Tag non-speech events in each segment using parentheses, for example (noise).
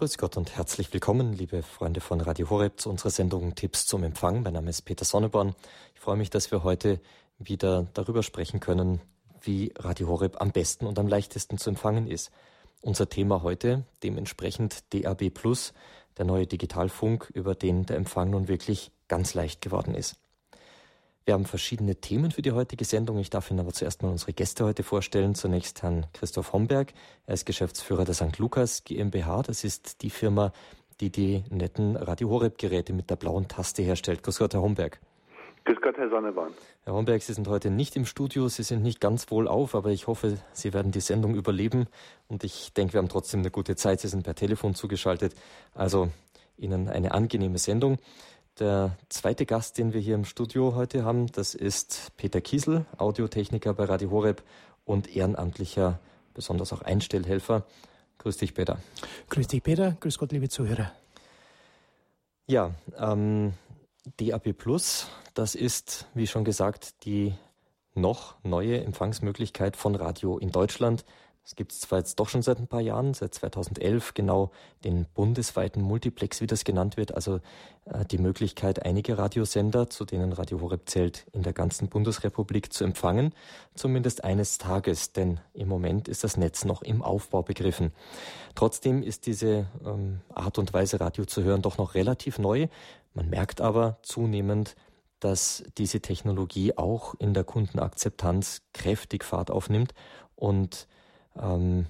Grüß Gott und herzlich willkommen, liebe Freunde von Radio Horeb, zu unserer Sendung Tipps zum Empfang. Mein Name ist Peter Sonneborn. Ich freue mich, dass wir heute wieder darüber sprechen können, wie Radio Horeb am besten und am leichtesten zu empfangen ist. Unser Thema heute dementsprechend DAB Plus, der neue Digitalfunk, über den der Empfang nun wirklich ganz leicht geworden ist. Wir haben verschiedene Themen für die heutige Sendung. Ich darf Ihnen aber zuerst mal unsere Gäste heute vorstellen. Zunächst Herrn Christoph Homberg. Er ist Geschäftsführer der St. Lukas GmbH. Das ist die Firma, die die netten Radio Horeb Geräte mit der blauen Taste herstellt. Grüß Gott, Herr Homberg. Grüß Gott, Herr Sonneborn. Herr Homberg, Sie sind heute nicht im Studio. Sie sind nicht ganz wohl auf, aber ich hoffe, Sie werden die Sendung überleben. Und ich denke, wir haben trotzdem eine gute Zeit. Sie sind per Telefon zugeschaltet. Also Ihnen eine angenehme Sendung. Der zweite Gast, den wir hier im Studio heute haben, das ist Peter Kiesel, Audiotechniker bei Radio Horeb und ehrenamtlicher, besonders auch Einstellhelfer. Grüß dich, Peter. Grüß dich, Peter. Grüß Gott, liebe Zuhörer. Ja, ähm, DAB Plus, das ist, wie schon gesagt, die noch neue Empfangsmöglichkeit von Radio in Deutschland. Es gibt zwar jetzt doch schon seit ein paar Jahren, seit 2011 genau den bundesweiten Multiplex, wie das genannt wird, also äh, die Möglichkeit, einige Radiosender, zu denen Radio Horeb zählt, in der ganzen Bundesrepublik zu empfangen, zumindest eines Tages, denn im Moment ist das Netz noch im Aufbau begriffen. Trotzdem ist diese ähm, Art und Weise, Radio zu hören, doch noch relativ neu. Man merkt aber zunehmend, dass diese Technologie auch in der Kundenakzeptanz kräftig Fahrt aufnimmt und ähm,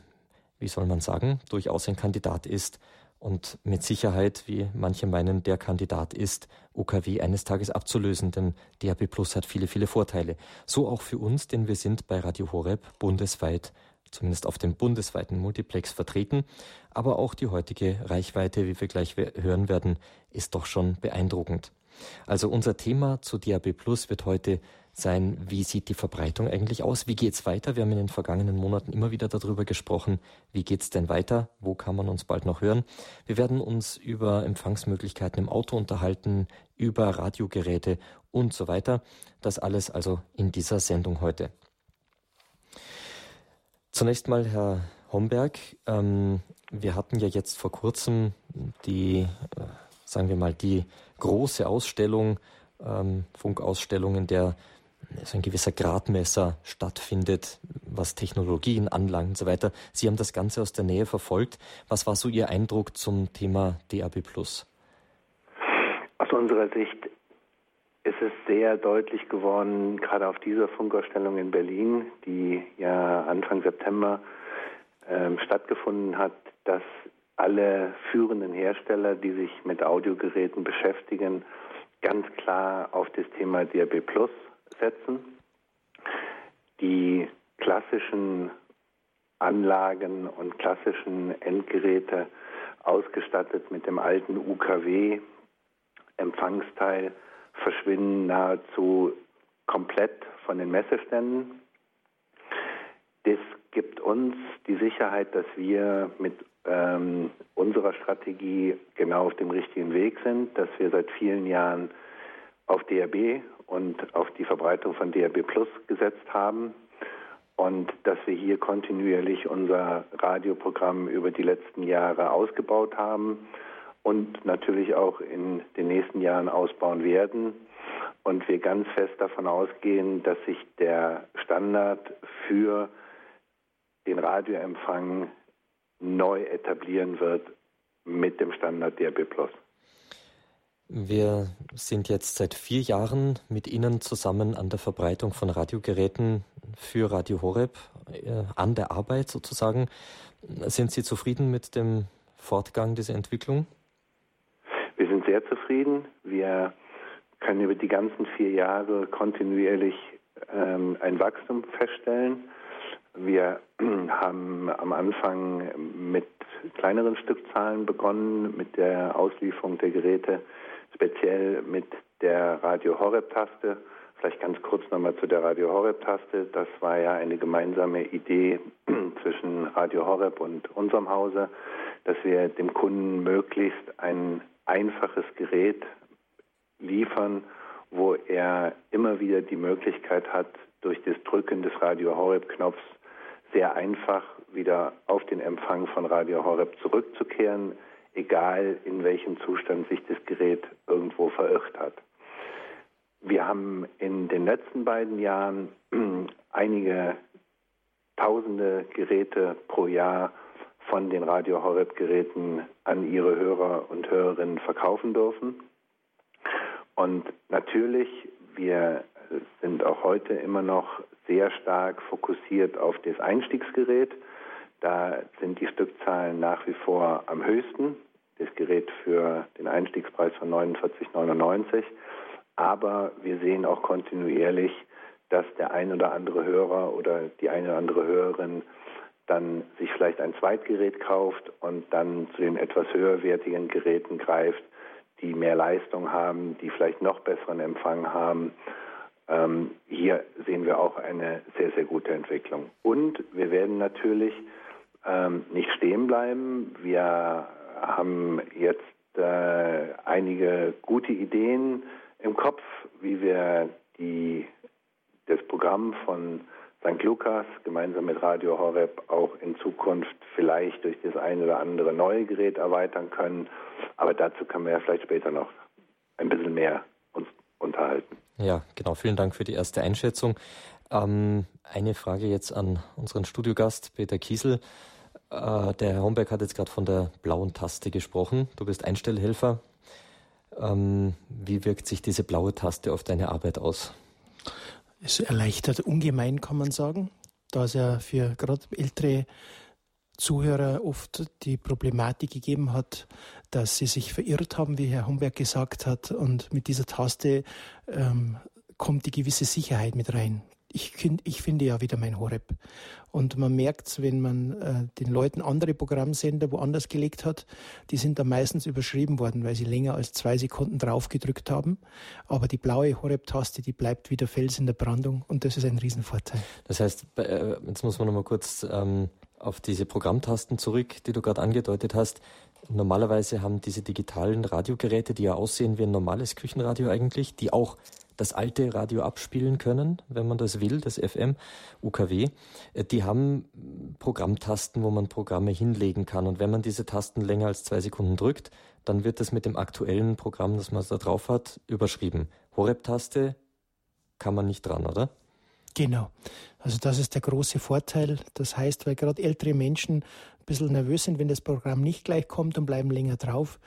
wie soll man sagen, durchaus ein Kandidat ist und mit Sicherheit, wie manche meinen, der Kandidat ist, UKW eines Tages abzulösen, denn DAB Plus hat viele, viele Vorteile. So auch für uns, denn wir sind bei Radio Horeb bundesweit, zumindest auf dem bundesweiten Multiplex vertreten. Aber auch die heutige Reichweite, wie wir gleich hören werden, ist doch schon beeindruckend. Also unser Thema zu DAB Plus wird heute sein, wie sieht die Verbreitung eigentlich aus? Wie geht es weiter? Wir haben in den vergangenen Monaten immer wieder darüber gesprochen. Wie geht es denn weiter? Wo kann man uns bald noch hören? Wir werden uns über Empfangsmöglichkeiten im Auto unterhalten, über Radiogeräte und so weiter. Das alles also in dieser Sendung heute. Zunächst mal, Herr Homberg, ähm, wir hatten ja jetzt vor kurzem die, äh, sagen wir mal, die große Ausstellung, ähm, Funkausstellung, in der so ein gewisser Gradmesser stattfindet, was Technologien anlangt und so weiter. Sie haben das Ganze aus der Nähe verfolgt. Was war so Ihr Eindruck zum Thema DAB+. Aus unserer Sicht ist es sehr deutlich geworden, gerade auf dieser Funkausstellung in Berlin, die ja Anfang September ähm, stattgefunden hat, dass alle führenden Hersteller, die sich mit Audiogeräten beschäftigen, ganz klar auf das Thema DAB Plus setzen. Die klassischen Anlagen und klassischen Endgeräte ausgestattet mit dem alten UKW-Empfangsteil verschwinden nahezu komplett von den Messeständen. Das gibt uns die Sicherheit, dass wir mit ähm, unserer Strategie genau auf dem richtigen Weg sind, dass wir seit vielen Jahren auf DRB und auf die Verbreitung von DRB Plus gesetzt haben und dass wir hier kontinuierlich unser Radioprogramm über die letzten Jahre ausgebaut haben und natürlich auch in den nächsten Jahren ausbauen werden. Und wir ganz fest davon ausgehen, dass sich der Standard für den Radioempfang neu etablieren wird mit dem Standard DRB Plus. Wir sind jetzt seit vier Jahren mit Ihnen zusammen an der Verbreitung von Radiogeräten für Radio Horeb äh, an der Arbeit sozusagen. Sind Sie zufrieden mit dem Fortgang dieser Entwicklung? Wir sind sehr zufrieden. Wir können über die ganzen vier Jahre kontinuierlich ähm, ein Wachstum feststellen. Wir (clears throat) haben am Anfang mit kleineren Stückzahlen begonnen, mit der Auslieferung der Geräte speziell mit der Radio Horeb-Taste. Vielleicht ganz kurz nochmal zu der Radio Horeb-Taste. Das war ja eine gemeinsame Idee (clears throat) zwischen Radio Horeb und unserem Hause, dass wir dem Kunden möglichst ein einfaches Gerät liefern, wo er immer wieder die Möglichkeit hat, durch das Drücken des Radio Horeb-Knopfs sehr einfach wieder auf den Empfang von Radio Horeb zurückzukehren, egal in welchem Zustand sich das Gerät irgendwo verirrt hat. Wir haben in den letzten beiden Jahren (clears throat) einige tausende Geräte pro Jahr von den Radio Horeb Geräten an ihre Hörer und Hörerinnen verkaufen dürfen. Und natürlich, wir sind auch heute immer noch sehr stark fokussiert auf das Einstiegsgerät. Da sind die Stückzahlen nach wie vor am höchsten. Das Gerät für den Einstiegspreis von 49,99. Aber wir sehen auch kontinuierlich, dass der ein oder andere Hörer oder die eine oder andere Hörerin dann sich vielleicht ein Zweitgerät kauft und dann zu den etwas höherwertigen Geräten greift, die mehr Leistung haben, die vielleicht noch besseren Empfang haben. Ähm, hier sehen wir auch eine sehr, sehr gute Entwicklung. Und wir werden natürlich ähm, nicht stehen bleiben. Wir haben jetzt äh, einige gute Ideen im Kopf, wie wir die, das Programm von St. Lukas gemeinsam mit Radio Horeb auch in Zukunft vielleicht durch das eine oder andere neue Gerät erweitern können. Aber dazu können wir ja vielleicht später noch ein bisschen mehr uns unterhalten. Ja, genau. Vielen Dank für die erste Einschätzung. Ähm, eine Frage jetzt an unseren Studiogast Peter Kiesel. Äh, der Herr Homberg hat jetzt gerade von der blauen Taste gesprochen. Du bist Einstellhelfer. Ähm, wie wirkt sich diese blaue Taste auf deine Arbeit aus? Es erleichtert ungemein, kann man sagen, da es ja für gerade ältere Zuhörer oft die Problematik gegeben hat, dass sie sich verirrt haben, wie Herr Homberg gesagt hat. Und mit dieser Taste ähm, kommt die gewisse Sicherheit mit rein ich, ich finde ja wieder mein Horeb. Und man merkt es, wenn man äh, den Leuten andere Programmsender woanders gelegt hat, die sind dann meistens überschrieben worden, weil sie länger als zwei Sekunden draufgedrückt haben. Aber die blaue Horeb-Taste, die bleibt wieder Fels in der Brandung und das ist ein Riesenvorteil. Das heißt, äh, jetzt muss man nochmal kurz ähm, auf diese Programmtasten zurück, die du gerade angedeutet hast. Normalerweise haben diese digitalen Radiogeräte, die ja aussehen wie ein normales Küchenradio eigentlich, die auch das alte Radio abspielen können, wenn man das will, das FM, UKW. Äh, die haben Programmtasten, wo man Programme hinlegen kann. Und wenn man diese Tasten länger als zwei Sekunden drückt, dann wird das mit dem aktuellen Programm, das man da drauf hat, überschrieben. Horeb-Taste kann man nicht dran, oder? Genau. Also das ist der große Vorteil. Das heißt, weil gerade ältere Menschen ein bisschen nervös sind, wenn das Programm nicht gleich kommt und bleiben länger drauf.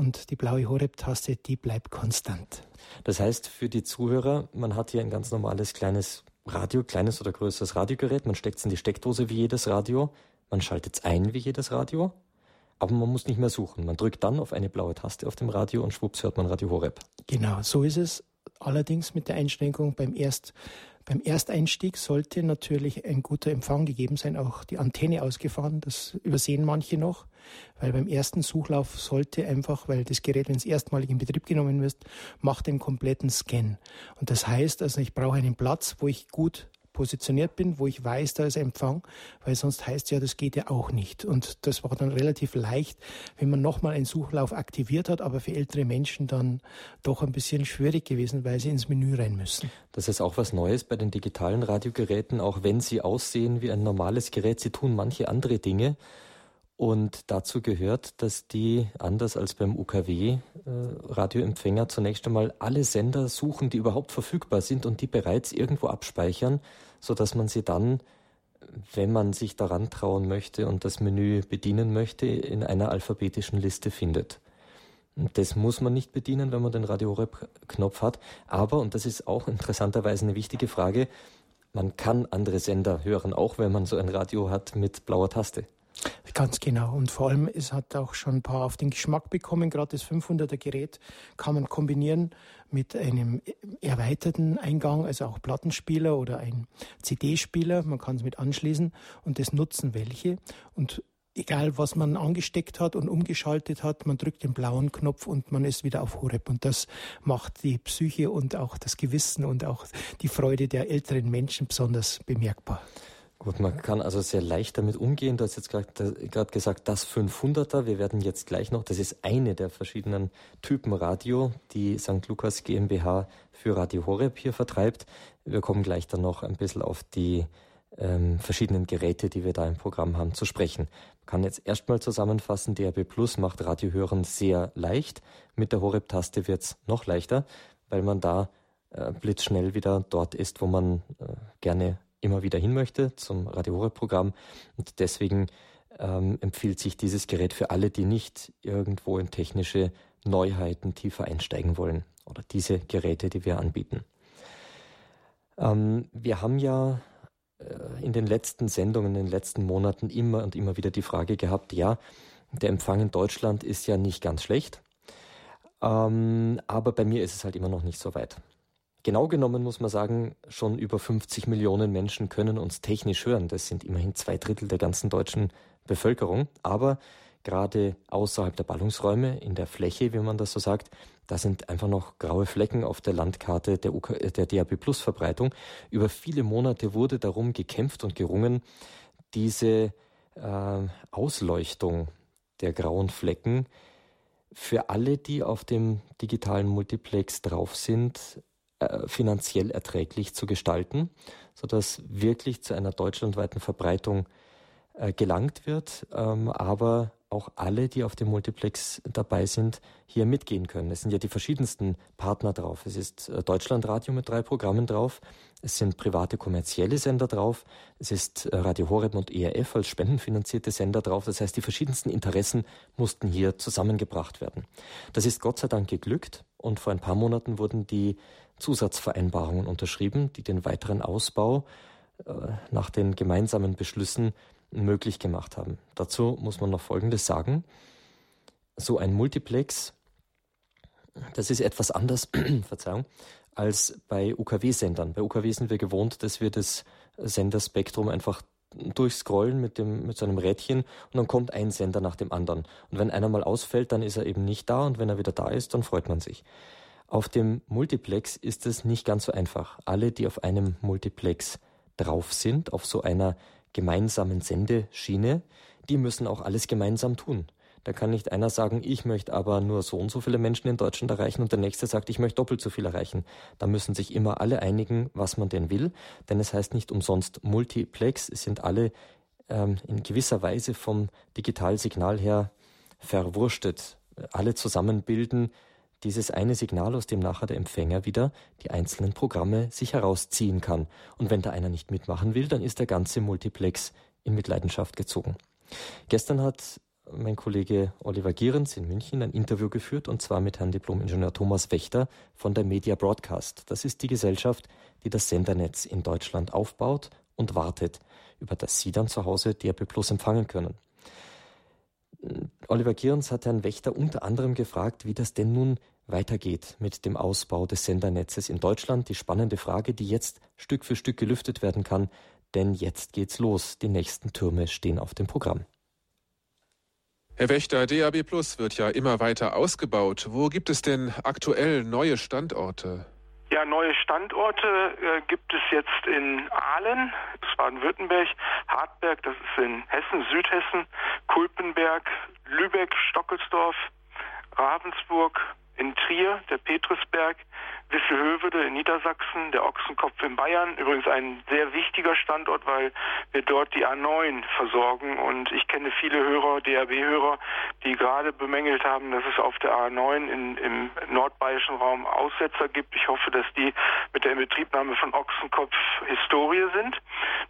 Und die blaue Horeb-Taste, die bleibt konstant. Das heißt für die Zuhörer, man hat hier ein ganz normales kleines Radio, kleines oder größeres Radiogerät. Man steckt es in die Steckdose wie jedes Radio. Man schaltet es ein wie jedes Radio. Aber man muss nicht mehr suchen. Man drückt dann auf eine blaue Taste auf dem Radio und schwupps hört man Radio Horeb. Genau, so ist es. Allerdings mit der Einschränkung beim Erst beim Ersteinstieg sollte natürlich ein guter Empfang gegeben sein, auch die Antenne ausgefahren. Das übersehen manche noch, weil beim ersten Suchlauf sollte einfach, weil das Gerät, wenn es erstmalig in Betrieb genommen wird, macht den kompletten Scan. Und das heißt, also ich brauche einen Platz, wo ich gut positioniert bin, wo ich weiß, da ist Empfang, weil sonst heißt ja, das geht ja auch nicht. Und das war dann relativ leicht, wenn man nochmal einen Suchlauf aktiviert hat, aber für ältere Menschen dann doch ein bisschen schwierig gewesen, weil sie ins Menü rein müssen. Das ist auch was Neues bei den digitalen Radiogeräten, auch wenn sie aussehen wie ein normales Gerät, sie tun manche andere Dinge. Und dazu gehört, dass die, anders als beim UKW-Radioempfänger, äh, zunächst einmal alle Sender suchen, die überhaupt verfügbar sind und die bereits irgendwo abspeichern, sodass man sie dann, wenn man sich daran trauen möchte und das Menü bedienen möchte, in einer alphabetischen Liste findet. Das muss man nicht bedienen, wenn man den Radio Horeb-Knopf hat. Aber, und das ist auch interessanterweise eine wichtige Frage, man kann andere Sender hören, auch wenn man so ein Radio hat mit blauer Taste. Ganz genau. Und vor allem, es hat auch schon ein paar auf den Geschmack bekommen. Gerade das 500er Gerät kann man kombinieren mit einem erweiterten Eingang, also auch Plattenspieler oder ein CD-Spieler. Man kann es mit anschließen und das nutzen welche. Und egal was man angesteckt hat und umgeschaltet hat, man drückt den blauen Knopf und man ist wieder auf Horeb. Und das macht die Psyche und auch das Gewissen und auch die Freude der älteren Menschen besonders bemerkbar. Gut, man kann also sehr leicht damit umgehen. Du hast jetzt gerade gesagt, das 500er. Wir werden jetzt gleich noch, das ist eine der verschiedenen Typen Radio, die St. Lukas GmbH für Radio Horeb hier vertreibt. Wir kommen gleich dann noch ein bisschen auf die ähm, verschiedenen Geräte, die wir da im Programm haben, zu sprechen. Man kann jetzt erstmal zusammenfassen, DAB Plus macht Radiohören sehr leicht. Mit der Horeb-Taste wird es noch leichter, weil man da äh, blitzschnell wieder dort ist, wo man äh, gerne immer wieder hin möchte, zum Radio Horeb-Programm. Und deswegen ähm, empfiehlt sich dieses Gerät für alle, die nicht irgendwo in technische Neuheiten tiefer einsteigen wollen. Oder diese Geräte, die wir anbieten. Ähm, wir haben ja äh, in den letzten Sendungen, in den letzten Monaten immer und immer wieder die Frage gehabt, ja, der Empfang in Deutschland ist ja nicht ganz schlecht, ähm, aber bei mir ist es halt immer noch nicht so weit. Genau genommen muss man sagen, schon über 50 Millionen Menschen können uns technisch hören. Das sind immerhin zwei Drittel der ganzen deutschen Bevölkerung. Aber gerade außerhalb der Ballungsräume, in der Fläche, wie man das so sagt, da sind einfach noch graue Flecken auf der Landkarte der, UK, der DAB Plus Verbreitung. Über viele Monate wurde darum gekämpft und gerungen, diese äh, Ausleuchtung der grauen Flecken für alle, die auf dem digitalen Multiplex drauf sind, äh, finanziell erträglich zu gestalten, sodass wirklich zu einer deutschlandweiten Verbreitung äh, gelangt wird, ähm, aber auch alle, die auf dem Multiplex dabei sind, hier mitgehen können. Es sind ja die verschiedensten Partner drauf. Es ist äh, Deutschlandradio mit drei Programmen drauf. Es sind private kommerzielle Sender drauf. Es ist äh, Radio Horeb und ERF als spendenfinanzierte Sender drauf. Das heißt, die verschiedensten Interessen mussten hier zusammengebracht werden. Das ist Gott sei Dank geglückt und vor ein paar Monaten wurden die Zusatzvereinbarungen unterschrieben, die den weiteren Ausbau äh, nach den gemeinsamen Beschlüssen möglich gemacht haben. Dazu muss man noch Folgendes sagen. So ein Multiplex, das ist etwas anders, (clears throat) Verzeihung, als bei UKW-Sendern. Bei UKW sind wir gewohnt, dass wir das Senderspektrum einfach durchscrollen mit, dem, mit so einem Rädchen und dann kommt ein Sender nach dem anderen. Und wenn einer mal ausfällt, dann ist er eben nicht da und wenn er wieder da ist, dann freut man sich. Auf dem Multiplex ist es nicht ganz so einfach. Alle, die auf einem Multiplex drauf sind, auf so einer gemeinsamen Sendeschiene, die müssen auch alles gemeinsam tun. Da kann nicht einer sagen, ich möchte aber nur so und so viele Menschen in Deutschland erreichen und der nächste sagt, ich möchte doppelt so viel erreichen. Da müssen sich immer alle einigen, was man denn will, denn es heißt nicht umsonst Multiplex, es sind alle ähm, in gewisser Weise vom Digitalsignal her verwurstet. Alle zusammen bilden dieses eine Signal, aus dem nachher der Empfänger wieder die einzelnen Programme sich herausziehen kann. Und wenn da einer nicht mitmachen will, dann ist der ganze Multiplex in Mitleidenschaft gezogen. Gestern hat mein Kollege Oliver Gierens in München ein Interview geführt und zwar mit Herrn Diplom-Ingenieur Thomas Wächter von der Media Broadcast. Das ist die Gesellschaft, die das Sendernetz in Deutschland aufbaut und wartet, über das Sie dann zu Hause DRB Plus empfangen können. Oliver Gierens hat Herrn Wächter unter anderem gefragt, wie das denn nun weitergeht mit dem Ausbau des Sendernetzes in Deutschland. Die spannende Frage, die jetzt Stück für Stück gelüftet werden kann, denn jetzt geht's los. Die nächsten Türme stehen auf dem Programm. Herr Wächter, DAB Plus wird ja immer weiter ausgebaut. Wo gibt es denn aktuell neue Standorte? Ja, neue Standorte äh, gibt es jetzt in Aalen, das Baden-Württemberg, Hartberg, das ist in Hessen, Südhessen, Kulpenberg, Lübeck, Stockelsdorf, Ravensburg, in Trier, der Petrusberg, Wisselhövede in Niedersachsen, der Ochsenkopf in Bayern. Übrigens ein sehr wichtiger Standort, weil wir dort die A9 versorgen. Und ich kenne viele Hörer, DAB-Hörer, die gerade bemängelt haben, dass es auf der A9 in, im nordbayerischen Raum Aussetzer gibt. Ich hoffe, dass die mit der Inbetriebnahme von Ochsenkopf Historie sind.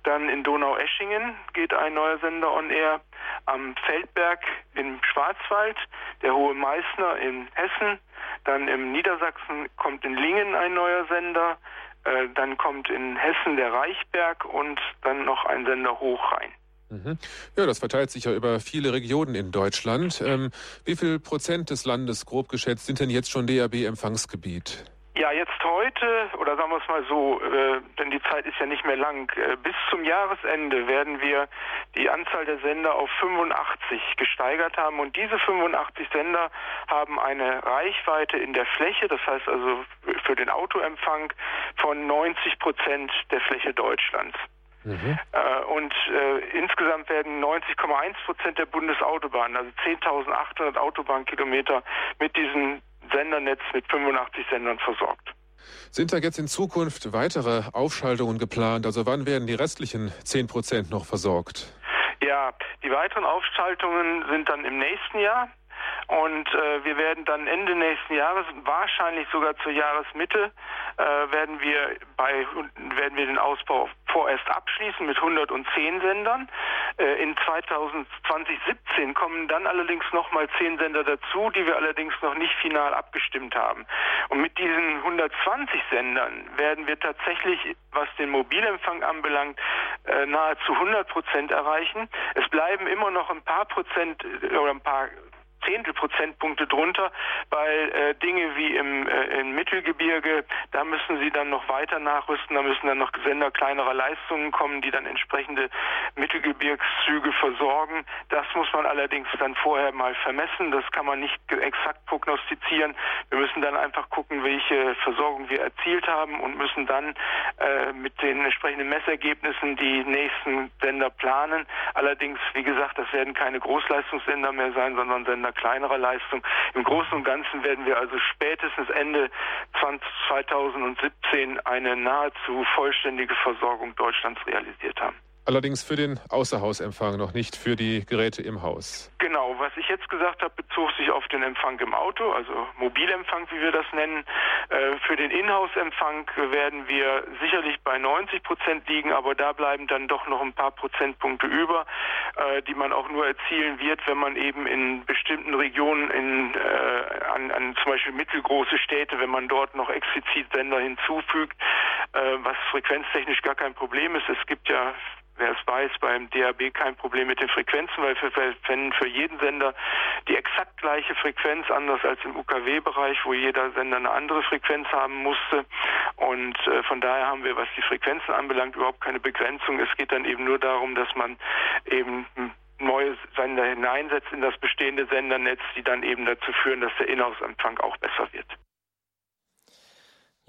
Dann in Donau-Eschingen geht ein neuer Sender on air. Am Feldberg im Schwarzwald, der Hohe Meißner in Hessen, dann im Niedersachsen kommt in Lingen ein neuer Sender. Äh, dann kommt in Hessen der Reichberg und dann noch ein Sender Hochrhein. Mhm. Ja, das verteilt sich ja über viele Regionen in Deutschland. Ähm, wie viel Prozent des Landes, grob geschätzt, sind denn jetzt schon DAB-Empfangsgebiet? Ja, jetzt heute, oder sagen wir es mal so, äh, denn die Zeit ist ja nicht mehr lang, äh, bis zum Jahresende werden wir die Anzahl der Sender auf 85 gesteigert haben. Und diese 85 Sender haben eine Reichweite in der Fläche, das heißt also für den Autoempfang von 90 Prozent der Fläche Deutschlands. Mhm. Äh, und äh, insgesamt werden 90,1 Prozent der Bundesautobahnen, also 10.800 Autobahnkilometer, mit diesem Sendernetz mit 85 Sendern versorgt. Sind da jetzt in Zukunft weitere Aufschaltungen geplant? Also wann werden die restlichen 10 Prozent noch versorgt? Ja, die weiteren Aufschaltungen sind dann im nächsten Jahr. Und äh, wir werden dann Ende nächsten Jahres, wahrscheinlich sogar zur Jahresmitte, äh, werden wir bei werden wir den Ausbau vorerst abschließen mit 110 Sendern. Äh, in 2017 kommen dann allerdings nochmal 10 Sender dazu, die wir allerdings noch nicht final abgestimmt haben. Und mit diesen 120 Sendern werden wir tatsächlich, was den Mobilempfang anbelangt, äh, nahezu 100 Prozent erreichen. Es bleiben immer noch ein paar Prozent äh, oder ein paar Zehntelprozentpunkte drunter, weil äh, Dinge wie im, äh, im Mittelgebirge, da müssen sie dann noch weiter nachrüsten, da müssen dann noch Sender kleinerer Leistungen kommen, die dann entsprechende Mittelgebirgszüge versorgen. Das muss man allerdings dann vorher mal vermessen, das kann man nicht exakt prognostizieren. Wir müssen dann einfach gucken, welche Versorgung wir erzielt haben und müssen dann äh, mit den entsprechenden Messergebnissen die nächsten Sender planen. Allerdings, wie gesagt, das werden keine Großleistungssender mehr sein, sondern Sender kleinerer Leistung. Im Großen und Ganzen werden wir also spätestens Ende 2017 eine nahezu vollständige Versorgung Deutschlands realisiert haben. Allerdings für den Außerhausempfang, noch nicht für die Geräte im Haus. Genau, was ich jetzt gesagt habe, bezog sich auf den Empfang im Auto, also Mobilempfang, wie wir das nennen. Äh, für den Inhouse-Empfang werden wir sicherlich bei 90 Prozent liegen, aber da bleiben dann doch noch ein paar Prozentpunkte über, äh, die man auch nur erzielen wird, wenn man eben in bestimmten Regionen, in, äh, an, an zum Beispiel mittelgroße Städte, wenn man dort noch explizit Sender hinzufügt, was frequenztechnisch gar kein Problem ist. Es gibt ja wer es weiß, beim DAB kein Problem mit den Frequenzen, weil wir verwenden für jeden Sender die exakt gleiche Frequenz, anders als im UKW-Bereich, wo jeder Sender eine andere Frequenz haben musste. Und äh, von daher haben wir, was die Frequenzen anbelangt, überhaupt keine Begrenzung. Es geht dann eben nur darum, dass man eben neue Sender hineinsetzt in das bestehende Sendernetz, die dann eben dazu führen, dass der Inhouse-Empfang auch besser wird.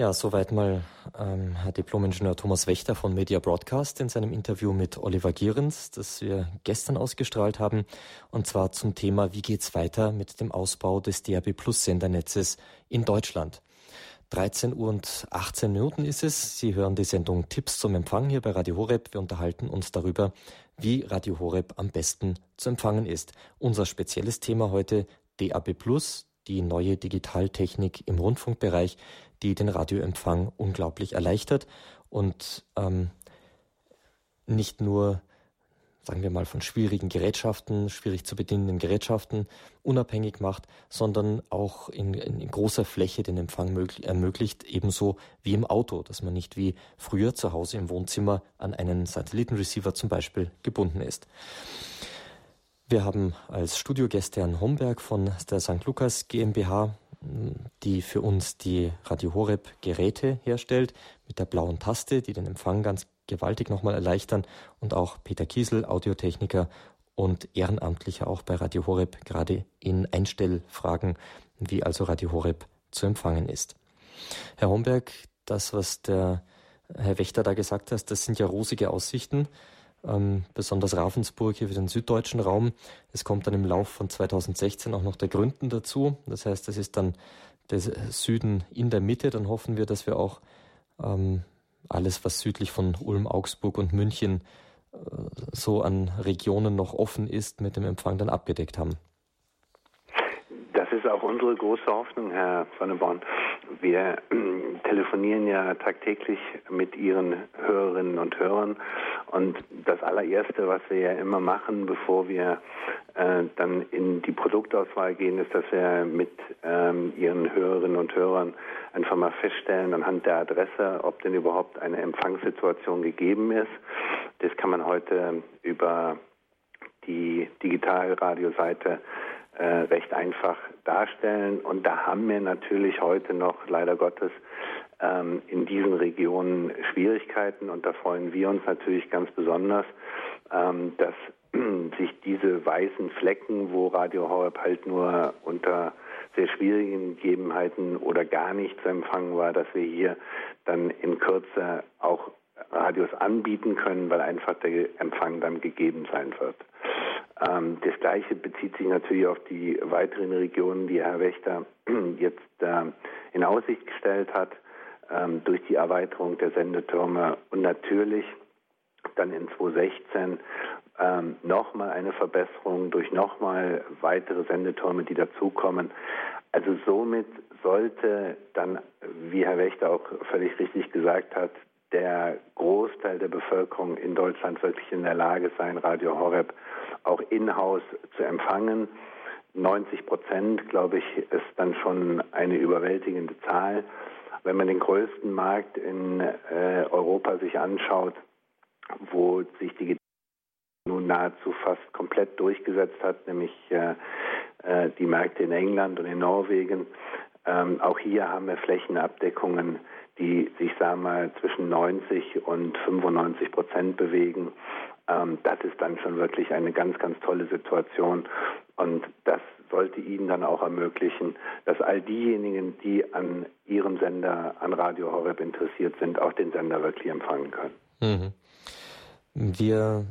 Ja, soweit mal ähm, Herr Diplomingenieur Thomas Wächter von Media Broadcast in seinem Interview mit Oliver Gierens, das wir gestern ausgestrahlt haben, und zwar zum Thema, wie geht's weiter mit dem Ausbau des DAB Plus Sendernetzes in Deutschland. 13 Uhr und 18 Minuten ist es. Sie hören die Sendung Tipps zum Empfang hier bei Radio Horeb. Wir unterhalten uns darüber, wie Radio Horeb am besten zu empfangen ist. Unser spezielles Thema heute DAB Plus, die neue Digitaltechnik im Rundfunkbereich, die den Radioempfang unglaublich erleichtert und ähm, nicht nur, sagen wir mal, von schwierigen Gerätschaften, schwierig zu bedienenden Gerätschaften unabhängig macht, sondern auch in, in großer Fläche den Empfang möglich, ermöglicht, ebenso wie im Auto, dass man nicht wie früher zu Hause im Wohnzimmer an einen Satellitenreceiver zum Beispiel gebunden ist. Wir haben als Studiogäste Herrn Homberg von der St. Lukas GmbH, die für uns die Radio Horeb Geräte herstellt, mit der blauen Taste, die den Empfang ganz gewaltig nochmal erleichtern, und auch Peter Kiesel, Audiotechniker und Ehrenamtlicher auch bei Radio Horeb, gerade in Einstellfragen, wie also Radio Horeb zu empfangen ist. Herr Homberg, das, was der Herr Wächter da gesagt hat, das sind ja rosige Aussichten ähm, besonders Ravensburg hier für den süddeutschen Raum. Es kommt dann im Lauf von 2016 auch noch der Gründen dazu. Das heißt, es ist dann der Süden in der Mitte. Dann hoffen wir, dass wir auch ähm, alles, was südlich von Ulm, Augsburg und München äh, so an Regionen noch offen ist, mit dem Empfang dann abgedeckt haben. Auch unsere große Hoffnung, Herr Sonneborn. Wir äh, telefonieren ja tagtäglich mit Ihren Hörerinnen und Hörern und das allererste, was wir ja immer machen, bevor wir äh, dann in die Produktauswahl gehen, ist, dass wir mit ähm, Ihren Hörerinnen und Hörern einfach mal feststellen anhand der Adresse, ob denn überhaupt eine Empfangssituation gegeben ist. Das kann man heute über die Digitalradioseite recht einfach darstellen. Und da haben wir natürlich heute noch leider Gottes ähm, in diesen Regionen Schwierigkeiten. Und da freuen wir uns natürlich ganz besonders, ähm, dass (clears throat) sich diese weißen Flecken, wo Radio Horeb halt nur unter sehr schwierigen Gegebenheiten oder gar nicht zu empfangen war, dass wir hier dann in Kürze auch Radios anbieten können, weil einfach der Empfang dann gegeben sein wird. Ähm, das Gleiche bezieht sich natürlich auf die weiteren Regionen, die Herr Wächter (clears throat) jetzt äh, in Aussicht gestellt hat. ähm, durch die Erweiterung der Sendetürme und natürlich dann in 2016 ähm, nochmal eine Verbesserung durch nochmal weitere Sendetürme, die dazukommen. Also somit sollte dann, wie Herr Wächter auch völlig richtig gesagt hat, der Großteil der Bevölkerung in Deutschland wirklich in der Lage sein, Radio Horeb auch in-house zu empfangen. 90 Prozent, glaube ich, ist dann schon eine überwältigende Zahl. Wenn man den größten Markt in äh, Europa sich anschaut, wo sich die nun nahezu fast komplett durchgesetzt hat, nämlich äh, äh, die Märkte in England und in Norwegen. Ähm, auch hier haben wir Flächenabdeckungen, die sich, sagen wir zwischen 90 und 95 Prozent bewegen. Ähm, das ist dann schon wirklich eine ganz, ganz tolle Situation. Und das sollte Ihnen dann auch ermöglichen, dass all diejenigen, die an Ihrem Sender, an Radio Horeb interessiert sind, auch den Sender wirklich empfangen können. Mhm. Wir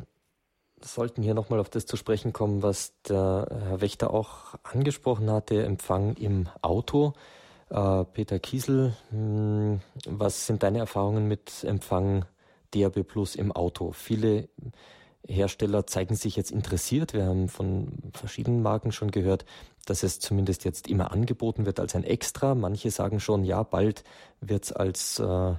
sollten hier nochmal auf das zu sprechen kommen, was der Herr Wächter auch angesprochen hatte, Empfang im Auto. Äh, Peter Kiesel, hm, was sind deine Erfahrungen mit Empfang DAB Plus im Auto? Viele Hersteller zeigen sich jetzt interessiert. Wir haben von verschiedenen Marken schon gehört, dass es zumindest jetzt immer angeboten wird als ein Extra. Manche sagen schon, ja, bald wird es als äh,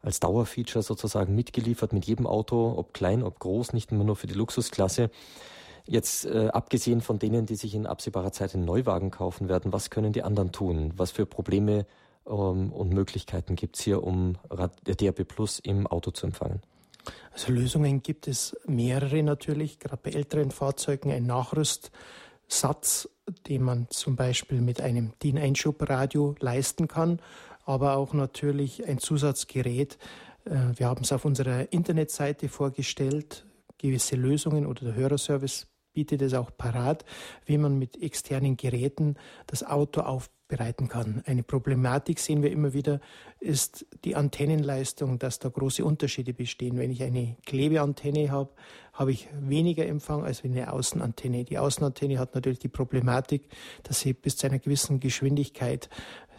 als Dauerfeature sozusagen mitgeliefert mit jedem Auto, ob klein, ob groß, nicht immer nur für die Luxusklasse. Jetzt äh, abgesehen von denen, die sich in absehbarer Zeit einen Neuwagen kaufen werden, was können die anderen tun? Was für Probleme ähm, und Möglichkeiten gibt es hier, um DAB Plus im Auto zu empfangen? Also Lösungen gibt es mehrere natürlich, gerade bei älteren Fahrzeugen ein Nachrüstsatz, den man zum Beispiel mit einem DIN-Einschubradio leisten kann aber auch natürlich ein Zusatzgerät. Äh, wir haben es auf unserer Internetseite vorgestellt, gewisse Lösungen oder der Hörerservice bietet es auch parat, wie man mit externen Geräten das Auto aufbereiten kann. Eine Problematik sehen wir immer wieder, ist die Antennenleistung, dass da große Unterschiede bestehen. Wenn ich eine Klebeantenne habe, habe ich weniger Empfang als eine Außenantenne. Die Außenantenne hat natürlich die Problematik, dass sie bis zu einer gewissen Geschwindigkeit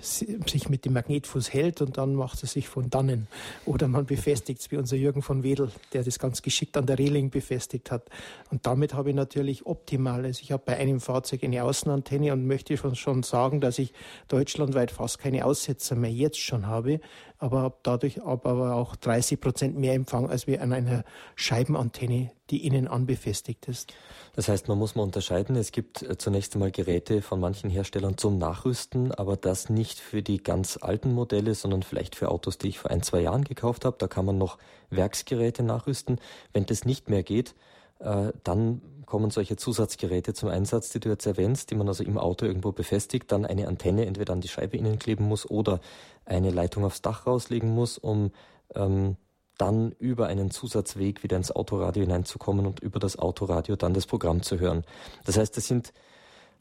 sich mit dem Magnetfuß hält und dann macht es sich von dannen. Oder man befestigt es wie unser Jürgen von Wedel, der das ganz geschickt an der Reling befestigt hat. Und damit habe ich natürlich optimal, also ich habe bei einem Fahrzeug eine Außenantenne und möchte schon sagen, dass ich deutschlandweit fast keine Aussetzer mehr jetzt schon habe, aber dadurch aber auch 30 Prozent mehr Empfang als wie an einer Scheibenantenne, die innen anbefestigt ist. Das heißt, man muss mal unterscheiden. Es gibt äh, zunächst einmal Geräte von manchen Herstellern zum Nachrüsten, aber das nicht für die ganz alten Modelle, sondern vielleicht für Autos, die ich vor ein, zwei Jahren gekauft habe. Da kann man noch Werksgeräte nachrüsten. Wenn das nicht mehr geht, äh, dann kommen solche Zusatzgeräte zum Einsatz, die du jetzt erwähnst, die man also im Auto irgendwo befestigt, dann eine Antenne entweder an die Scheibe innen kleben muss oder eine Leitung aufs Dach rauslegen muss, um ähm, dann über einen Zusatzweg wieder ins Autoradio hineinzukommen und über das Autoradio dann das Programm zu hören. Das heißt, es sind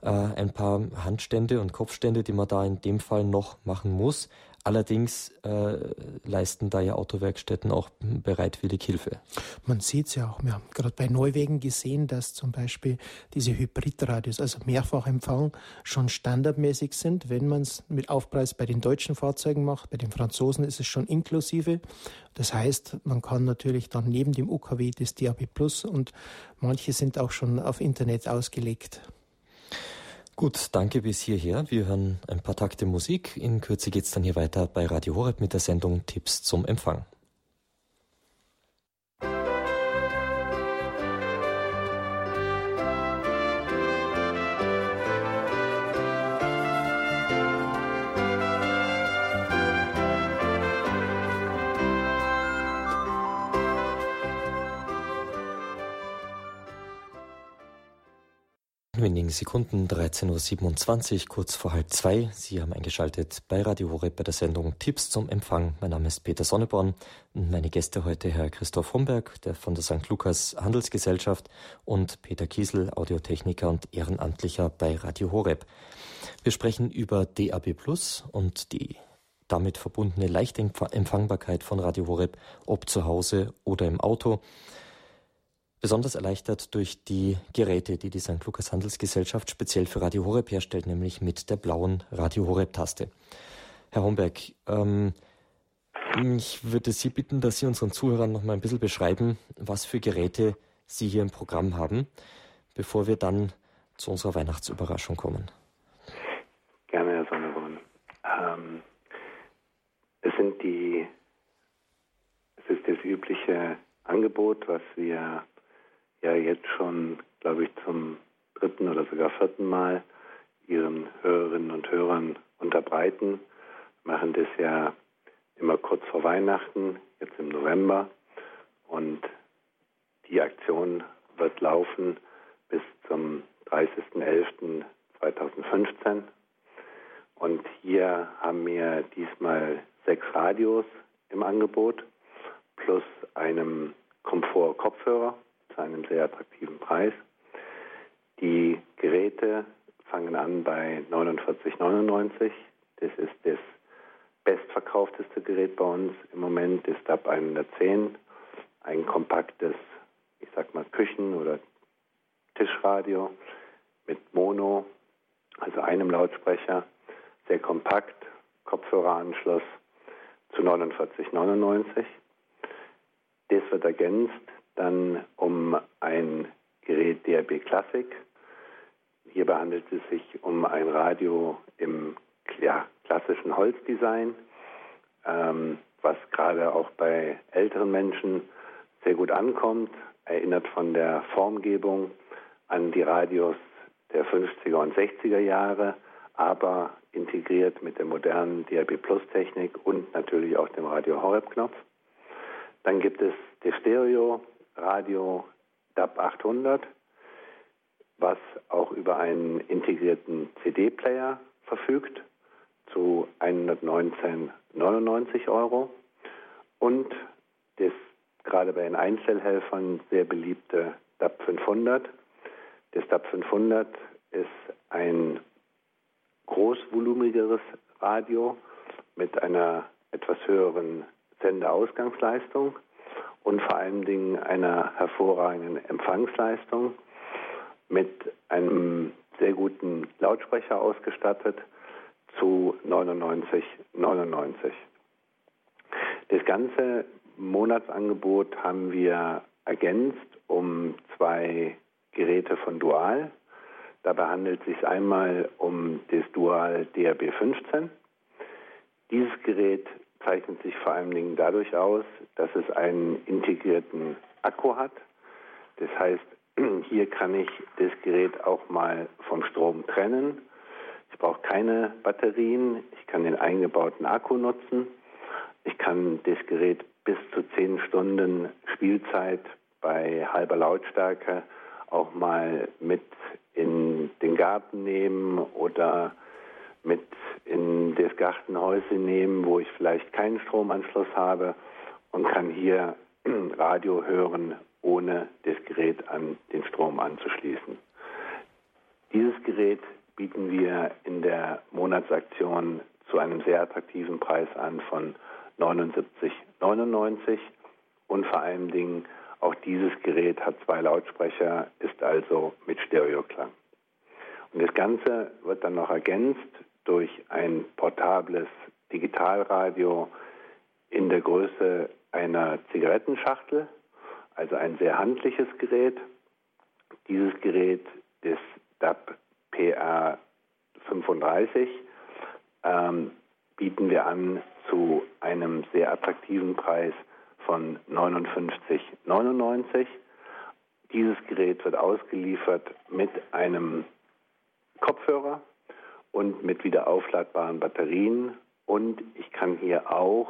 äh, ein paar Handstände und Kopfstände, die man da in dem Fall noch machen muss. Allerdings äh, leisten da ja Autowerkstätten auch bereitwillig Hilfe. Man sieht es ja auch, wir haben gerade bei Neuwegen gesehen, dass zum Beispiel diese Hybridradios, also Mehrfachempfang, schon standardmäßig sind, wenn man es mit Aufpreis bei den deutschen Fahrzeugen macht. Bei den Franzosen ist es schon inklusive. Das heißt, man kann natürlich dann neben dem UKW das DAB Plus und manche sind auch schon auf Internet ausgelegt. Gut, danke bis hierher. Wir hören ein paar Takte Musik. In Kürze geht es dann hier weiter bei Radio Horeb mit der Sendung Tipps zum Empfang. Wenigen Sekunden, 13.27 Uhr, kurz vor halb zwei. Sie haben eingeschaltet bei Radio Horeb bei der Sendung Tipps zum Empfang. Mein Name ist Peter Sonneborn und meine Gäste heute Herr Christoph Homberg, der von der St. Lukas Handelsgesellschaft und Peter Kiesel, Audiotechniker und Ehrenamtlicher bei Radio Horeb. Wir sprechen über DAB Plus und die damit verbundene leichte Empfangbarkeit von Radio Horeb, ob zu Hause oder im Auto besonders erleichtert durch die Geräte, die die St. Lukas Handelsgesellschaft speziell für Radio Horeb herstellt, nämlich mit der blauen Radio Horeb Taste. Herr Homberg, ähm, Ich würde Sie bitten, dass Sie unseren Zuhörern noch mal ein bisschen beschreiben, was für Geräte Sie hier im Programm haben, bevor wir dann zu unserer Weihnachtsüberraschung kommen. Gerne, Herr Sonneborn. Ähm, es sind die, es ist das übliche Angebot, was wir ja jetzt schon, glaube ich, zum dritten oder sogar vierten Mal Ihren Hörerinnen und Hörern unterbreiten. Machen das ja immer kurz vor Weihnachten, jetzt im November. Und die Aktion wird laufen bis zum 30.11.2015. Und hier haben wir diesmal sechs Radios im Angebot plus einem Komfort-Kopfhörer einem sehr attraktiven Preis. Die Geräte fangen an bei 49,99. Das ist das bestverkaufteste Gerät bei uns im Moment, ist DAB 110, ein kompaktes, ich sag mal Küchen- oder Tischradio mit Mono, also einem Lautsprecher, sehr kompakt, Kopfhöreranschluss zu 49,99. Das wird ergänzt dann um ein Gerät DRB Classic. Hierbei handelt es sich um ein Radio im ja, klassischen Holzdesign, ähm, was gerade auch bei älteren Menschen sehr gut ankommt, erinnert von der Formgebung an die Radios der 50er und 60er Jahre, aber integriert mit der modernen DAB Plus Technik und natürlich auch dem Radio Horeb Knopf. Dann gibt es das Stereo Radio DAB 800, was auch über einen integrierten CD-Player verfügt zu 119,99 Euro und das gerade bei den Einzelhelfern sehr beliebte DAB 500. Das DAB 500 ist ein großvolumigeres Radio mit einer etwas höheren Sendeausgangsleistung und vor allen Dingen einer hervorragenden Empfangsleistung mit einem sehr guten Lautsprecher ausgestattet zu 99,99. 99. Das ganze Monatsangebot haben wir ergänzt um zwei Geräte von Dual. Dabei handelt es sich einmal um das Dual DRB 15. Dieses Gerät zeichnet sich vor allen Dingen dadurch aus, dass es einen integrierten Akku hat. Das heißt, (clears throat) hier kann ich das Gerät auch mal vom Strom trennen. Ich brauche keine Batterien. Ich kann den eingebauten Akku nutzen. Ich kann das Gerät bis zu 10 Stunden Spielzeit bei halber Lautstärke auch mal mit in den Garten nehmen oder mit in das Gartenhäuschen nehmen, wo ich vielleicht keinen Stromanschluss habe und kann hier (clears throat) Radio hören, ohne das Gerät an den Strom anzuschließen. Dieses Gerät bieten wir in der Monatsaktion zu einem sehr attraktiven Preis an von 79,99 und vor allen Dingen auch dieses Gerät hat zwei Lautsprecher, ist also mit Stereoklang. Und das Ganze wird dann noch ergänzt durch ein portables Digitalradio in der Größe einer Zigarettenschachtel, also ein sehr handliches Gerät. Dieses Gerät, das DAP PA 35, ähm, bieten wir an zu einem sehr attraktiven Preis von 59,99. Dieses Gerät wird ausgeliefert mit einem Kopfhörer und mit wieder aufladbaren Batterien. Und ich kann hier auch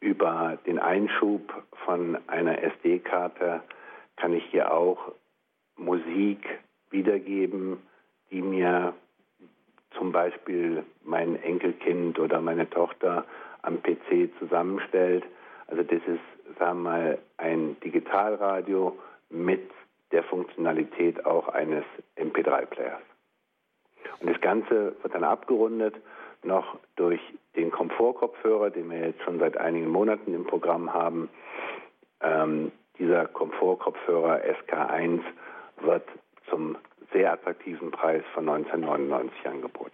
über den Einschub von einer SD-Karte kann ich hier auch Musik wiedergeben, die mir zum Beispiel mein Enkelkind oder meine Tochter am PC zusammenstellt. Also das ist, sagen wir mal, ein Digitalradio mit der Funktionalität auch eines MP3-Players. Und das Ganze wird dann abgerundet noch durch den Komfortkopfhörer, den wir jetzt schon seit einigen Monaten im Programm haben. Ähm, dieser Komfortkopfhörer SK1 wird zum sehr attraktiven Preis von 1999 angeboten.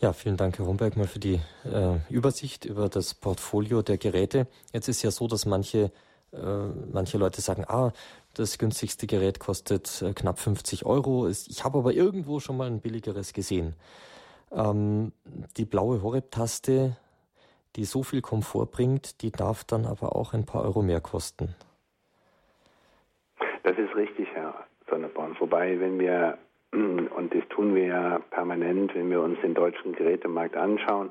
Ja, vielen Dank, Herr Rumberg, mal für die äh, Übersicht über das Portfolio der Geräte. Jetzt ist ja so, dass manche, äh, manche Leute sagen, ah, das günstigste Gerät kostet äh, knapp 50 Euro. Ich habe aber irgendwo schon mal ein billigeres gesehen. Ähm, die blaue Horeb-Taste, die so viel Komfort bringt, die darf dann aber auch ein paar Euro mehr kosten. Das ist richtig, Herr Sonneborn. Wobei, wenn wir, (clears throat) und das tun wir ja permanent, wenn wir uns den deutschen Gerätemarkt anschauen,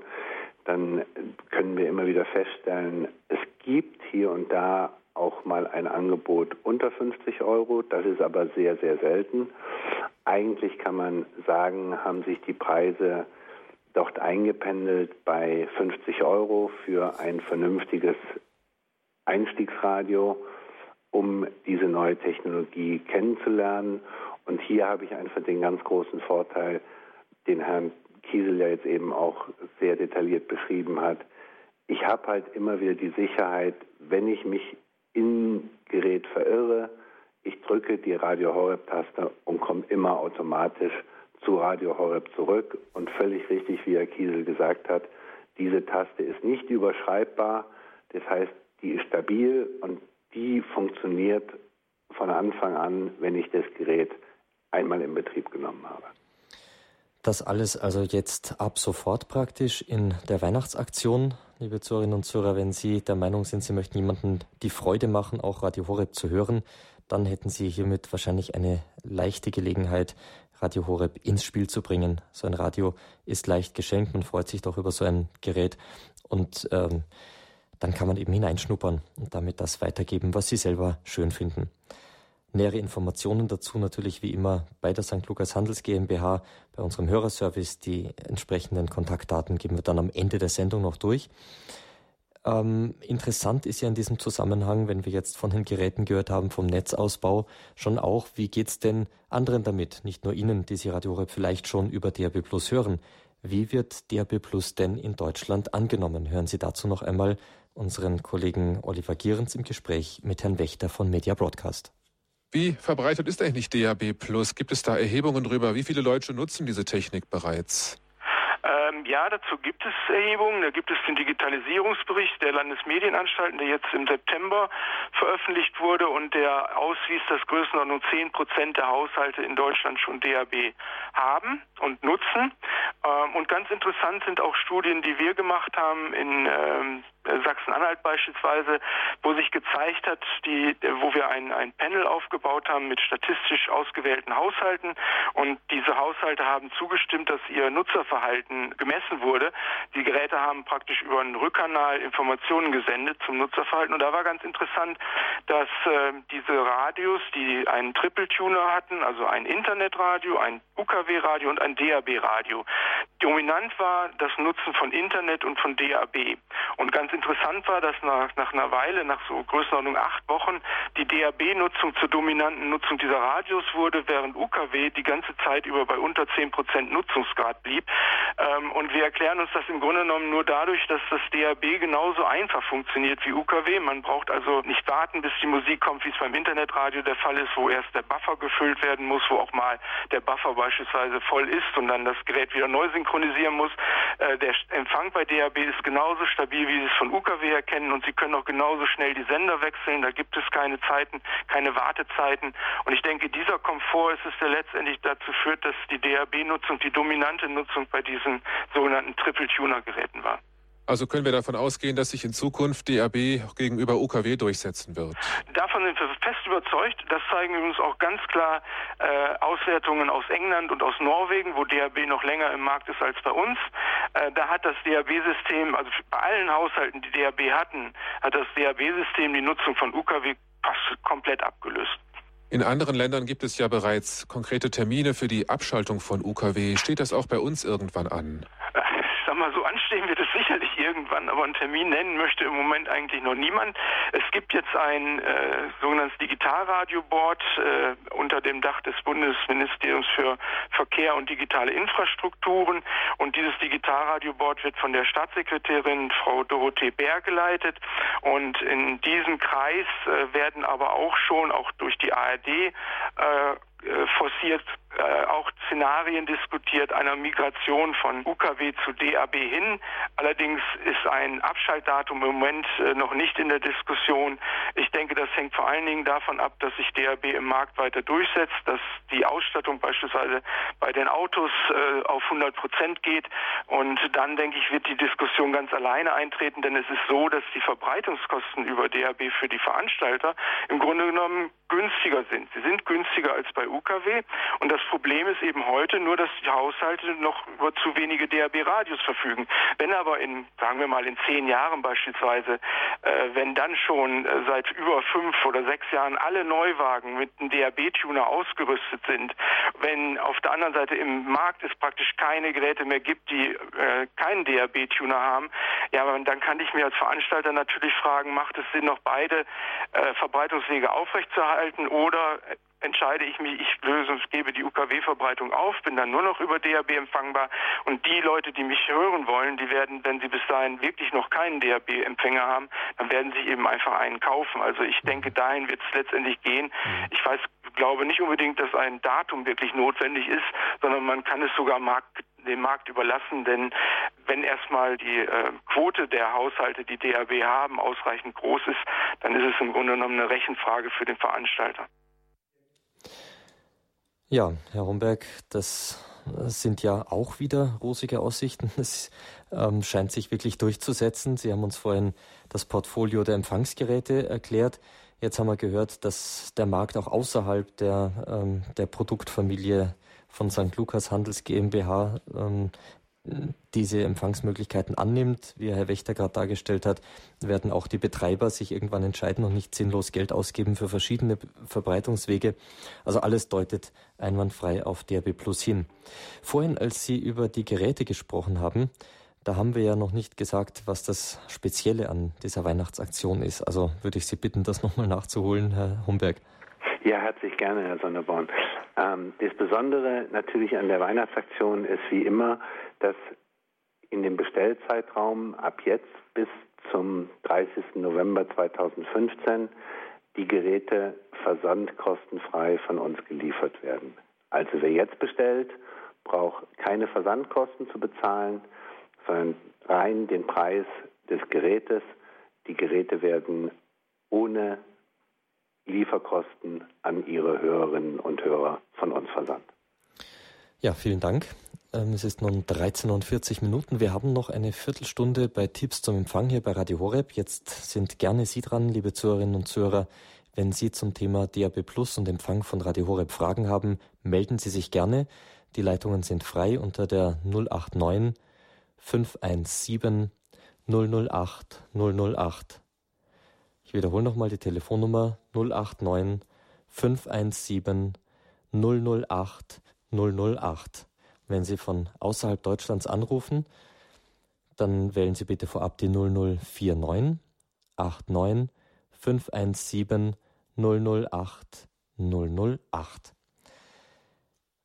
dann können wir immer wieder feststellen, es gibt hier und da auch mal ein Angebot unter 50 Euro. Das ist aber sehr, sehr selten. Eigentlich kann man sagen, haben sich die Preise dort eingependelt bei 50 Euro für ein vernünftiges Einstiegsradio, um diese neue Technologie kennenzulernen. Und hier habe ich einfach den ganz großen Vorteil, den Herrn Kiesel ja jetzt eben auch sehr detailliert beschrieben hat. Ich habe halt immer wieder die Sicherheit, wenn ich mich im Gerät verirre, ich drücke die Radio Horeb-Taste und komme immer automatisch zu Radio Horeb zurück. Und völlig richtig, wie Herr Kiesel gesagt hat, diese Taste ist nicht überschreibbar. Das heißt, die ist stabil und die funktioniert von Anfang an, wenn ich das Gerät einmal in Betrieb genommen habe. Das alles also jetzt ab sofort praktisch in der Weihnachtsaktion. Liebe Zuhörerinnen und Zuhörer, wenn Sie der Meinung sind, Sie möchten jemandem die Freude machen, auch Radio Horeb zu hören, dann hätten Sie hiermit wahrscheinlich eine leichte Gelegenheit, Radio Horeb ins Spiel zu bringen. So ein Radio ist leicht geschenkt, man freut sich doch über so ein Gerät und ähm, dann kann man eben hineinschnuppern und damit das weitergeben, was Sie selber schön finden. Nähere Informationen dazu natürlich wie immer bei der St. Lukas Handels GmbH, bei unserem Hörerservice. Die entsprechenden Kontaktdaten geben wir dann am Ende der Sendung noch durch. Ähm, interessant ist ja in diesem Zusammenhang, wenn wir jetzt von den Geräten gehört haben, vom Netzausbau, schon auch, wie geht's denn anderen damit? Nicht nur Ihnen, die Sie Radio Rep vielleicht schon über DAB Plus hören. Wie wird DAB Plus denn in Deutschland angenommen? Hören Sie dazu noch einmal unseren Kollegen Oliver Gierens im Gespräch mit Herrn Wächter von Media Broadcast. Wie verbreitet ist eigentlich DAB Plus? Gibt es da Erhebungen darüber? Wie viele Leute nutzen diese Technik bereits? Ähm, ja, dazu gibt es Erhebungen. Da gibt es den Digitalisierungsbericht der Landesmedienanstalten, der jetzt im September veröffentlicht wurde und der auswies, dass Größenordnung 10 Prozent der Haushalte in Deutschland schon DAB haben und nutzen. Ähm, und ganz interessant sind auch Studien, die wir gemacht haben in ähm, Sachsen-Anhalt beispielsweise, wo sich gezeigt hat, die, wo wir ein, ein Panel aufgebaut haben mit statistisch ausgewählten Haushalten. Und diese Haushalte haben zugestimmt, dass ihr Nutzerverhalten gemessen wurde. Die Geräte haben praktisch über einen Rückkanal Informationen gesendet zum Nutzerverhalten. Und da war ganz interessant, dass äh, diese Radios, die einen Triple Tuner hatten, also ein Internetradio, ein UKW-Radio und ein DAB-Radio, dominant war das Nutzen von Internet und von DAB und ganz interessant war, dass nach, nach einer Weile, nach so Größenordnung acht Wochen, die DAB-Nutzung zur dominanten Nutzung dieser Radios wurde, während UKW die ganze Zeit über bei unter zehn Prozent Nutzungsgrad blieb. Ähm, und wir erklären uns das im Grunde genommen nur dadurch, dass das DAB genauso einfach funktioniert wie UKW. Man braucht also nicht warten, bis die Musik kommt, wie es beim Internetradio der Fall ist, wo erst der Buffer gefüllt werden muss, wo auch mal der Buffer beispielsweise voll ist und dann das Gerät wieder neu synchronisieren muss. Äh, der Empfang bei DAB ist genauso stabil, wie es von UKW erkennen und Sie können auch genauso schnell die Sender wechseln. Da gibt es keine Zeiten, keine Wartezeiten. Und ich denke, dieser Komfort ist es, der letztendlich dazu führt, dass die DAB-Nutzung die dominante Nutzung bei diesen sogenannten Triple-Tuner-Geräten war. Also können wir davon ausgehen, dass sich in Zukunft DAB gegenüber UKW durchsetzen wird? Davon sind wir fest überzeugt. Das zeigen übrigens auch ganz klar äh, Auswertungen aus England und aus Norwegen, wo DAB noch länger im Markt ist als bei uns. Äh, da hat das DAB-System, also bei allen Haushalten, die DAB hatten, hat das DAB-System die Nutzung von UKW fast komplett abgelöst. In anderen Ländern gibt es ja bereits konkrete Termine für die Abschaltung von UKW. Steht das auch bei uns irgendwann an? sag mal, so anstehen wird es sicherlich irgendwann, aber einen Termin nennen möchte im Moment eigentlich noch niemand. Es gibt jetzt ein äh, sogenanntes Digitalradioboard äh, unter dem Dach des Bundesministeriums für Verkehr und digitale Infrastrukturen und dieses Digitalradioboard wird von der Staatssekretärin Frau Dorothee Bär geleitet und in diesem Kreis äh, werden aber auch schon auch durch die ARD äh, forciert äh, auch Szenarien diskutiert einer Migration von UKW zu DAB hin. Allerdings ist ein Abschaltdatum im Moment äh, noch nicht in der Diskussion. Ich denke, das hängt vor allen Dingen davon ab, dass sich DAB im Markt weiter durchsetzt, dass die Ausstattung beispielsweise bei den Autos äh, auf 100 Prozent geht. Und dann, denke ich, wird die Diskussion ganz alleine eintreten, denn es ist so, dass die Verbreitungskosten über DAB für die Veranstalter im Grunde genommen günstiger sind. Sie sind günstiger als bei UKW und das Problem ist eben heute nur, dass die Haushalte noch über zu wenige DAB-Radios verfügen. Wenn aber in, sagen wir mal, in zehn Jahren beispielsweise, äh, wenn dann schon äh, seit über fünf oder sechs Jahren alle Neuwagen mit einem DAB-Tuner ausgerüstet sind, wenn auf der anderen Seite im Markt es praktisch keine Geräte mehr gibt, die äh, keinen DAB-Tuner haben, ja, dann kann ich mir als Veranstalter natürlich fragen, macht es Sinn, noch beide äh, Verbreitungswege aufrechtzuerhalten oder entscheide ich mich, ich löse, gebe die UKW-Verbreitung auf, bin dann nur noch über DAB empfangbar und die Leute, die mich hören wollen, die werden, wenn sie bis dahin wirklich noch keinen DAB-Empfänger haben, dann werden sie eben einfach einen kaufen. Also ich denke, dahin wird es letztendlich gehen. Ich weiß, glaube nicht unbedingt, dass ein Datum wirklich notwendig ist, sondern man kann es sogar Markt dem Markt überlassen, denn wenn erstmal die äh, Quote der Haushalte, die DAB haben, ausreichend groß ist, dann ist es im Grunde genommen eine Rechenfrage für den Veranstalter. Ja, Herr Homberg, das sind ja auch wieder rosige Aussichten. (laughs) Es ähm, scheint sich wirklich durchzusetzen. Sie haben uns vorhin das Portfolio der Empfangsgeräte erklärt. Jetzt haben wir gehört, dass der Markt auch außerhalb der, ähm, der Produktfamilie von St. Lukas Handels GmbH ähm, diese Empfangsmöglichkeiten annimmt, wie Herr Wächter gerade dargestellt hat, werden auch die Betreiber sich irgendwann entscheiden und nicht sinnlos Geld ausgeben für verschiedene Verbreitungswege. Also alles deutet einwandfrei auf DRB Plus hin. Vorhin, als Sie über die Geräte gesprochen haben, da haben wir ja noch nicht gesagt, was das Spezielle an dieser Weihnachtsaktion ist. Also würde ich Sie bitten, das nochmal nachzuholen, Herr Humberg. Ja, herzlich gerne, Herr Sonneborn. Ähm, das Besondere natürlich an der Weihnachtsaktion ist wie immer, dass in dem Bestellzeitraum ab jetzt bis zum 30. November 2015 die Geräte versandkostenfrei von uns geliefert werden. Also wer jetzt bestellt, braucht keine Versandkosten zu bezahlen, sondern rein den Preis des Gerätes. Die Geräte werden ohne Lieferkosten an Ihre Hörerinnen und Hörer von uns versandt. Ja, vielen Dank. Ähm, es ist nun 13.40 Minuten. Wir haben noch eine Viertelstunde bei Tipps zum Empfang hier bei Radio Horeb. Jetzt sind gerne Sie dran, liebe Zuhörerinnen und Zuhörer. Wenn Sie zum Thema DAB Plus und Empfang von Radio Horeb Fragen haben, melden Sie sich gerne. Die Leitungen sind frei unter der 089 517 008 008. Ich wiederhole nochmal die Telefonnummer 089 517 008 008. Wenn Sie von außerhalb Deutschlands anrufen, dann wählen Sie bitte vorab die 0049 89 517 008 008.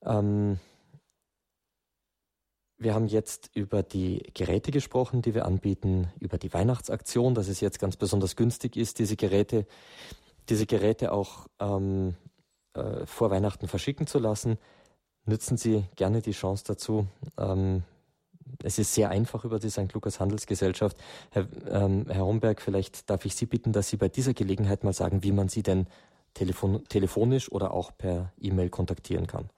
Ähm, wir haben jetzt über die Geräte gesprochen, die wir anbieten, über die Weihnachtsaktion, dass es jetzt ganz besonders günstig ist, diese Geräte, diese Geräte auch ähm, äh, vor Weihnachten verschicken zu lassen. Nützen Sie gerne die Chance dazu. Ähm, es ist sehr einfach über die St. Lukas Handelsgesellschaft. Herr, ähm, Herr Homberg, vielleicht darf ich Sie bitten, dass Sie bei dieser Gelegenheit mal sagen, wie man Sie denn telefon telefonisch oder auch per E-Mail kontaktieren kann.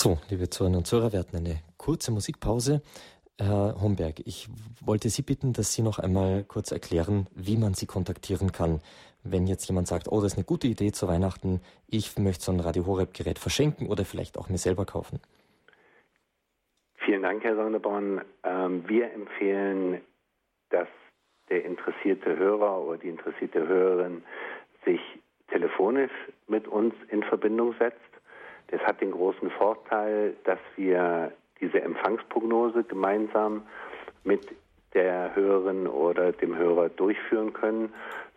So, liebe Zuhörerinnen und Zuhörer, wir hatten eine kurze Musikpause. Herr Homberg, ich wollte Sie bitten, dass Sie noch einmal kurz erklären, wie man Sie kontaktieren kann. Wenn jetzt jemand sagt, oh, das ist eine gute Idee zu Weihnachten, ich möchte so ein Radio Horeb Gerät verschenken oder vielleicht auch mir selber kaufen. Vielen Dank, Herr Sonneborn. Ähm, wir empfehlen, dass der interessierte Hörer oder die interessierte Hörerin sich telefonisch mit uns in Verbindung setzt. Das hat den großen Vorteil, dass wir diese Empfangsprognose gemeinsam mit der Hörerin oder dem Hörer durchführen können,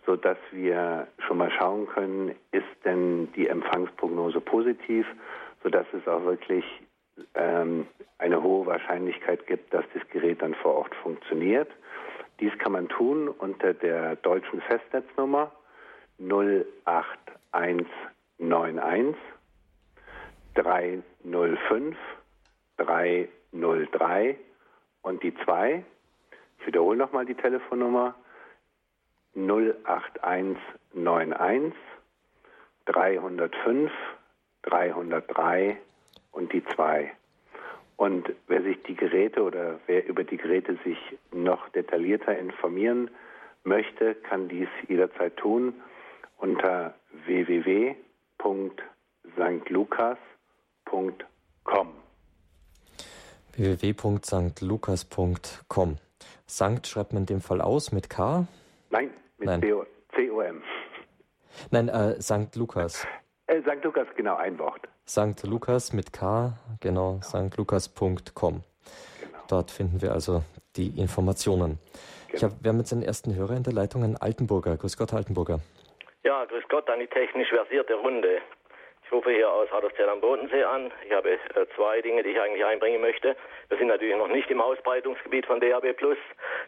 sodass wir schon mal schauen können, ist denn die Empfangsprognose positiv, sodass es auch wirklich ähm, eine hohe Wahrscheinlichkeit gibt, dass das Gerät dann vor Ort funktioniert. Dies kann man tun unter der deutschen Festnetznummer 08191 305 303 und die 2. Ich wiederhole nochmal die Telefonnummer 08191 305 303 und die 2. Und wer sich die Geräte oder wer über die Geräte sich noch detaillierter informieren möchte, kann dies jederzeit tun unter www.stlukas.com. www.stlukas.com. Sankt schreibt man in dem Fall aus mit K? Nein, mit Nein. C-O-M. Nein, äh, St. Lukas. Äh, St. Lukas, genau, ein Wort. St. Lukas mit K, genau, stlukas.com. Genau. Dort finden wir also die Informationen. Genau. Hab, wir haben jetzt einen ersten Hörer in der Leitung, einen Altenburger. Grüß Gott, Altenburger. Ja, grüß Gott an die technisch versierte Runde. Ich rufe hier aus Haderszell am Bodensee an. Ich habe äh, zwei Dinge, die ich eigentlich einbringen möchte. Wir sind natürlich noch nicht im Ausbreitungsgebiet von DAB+.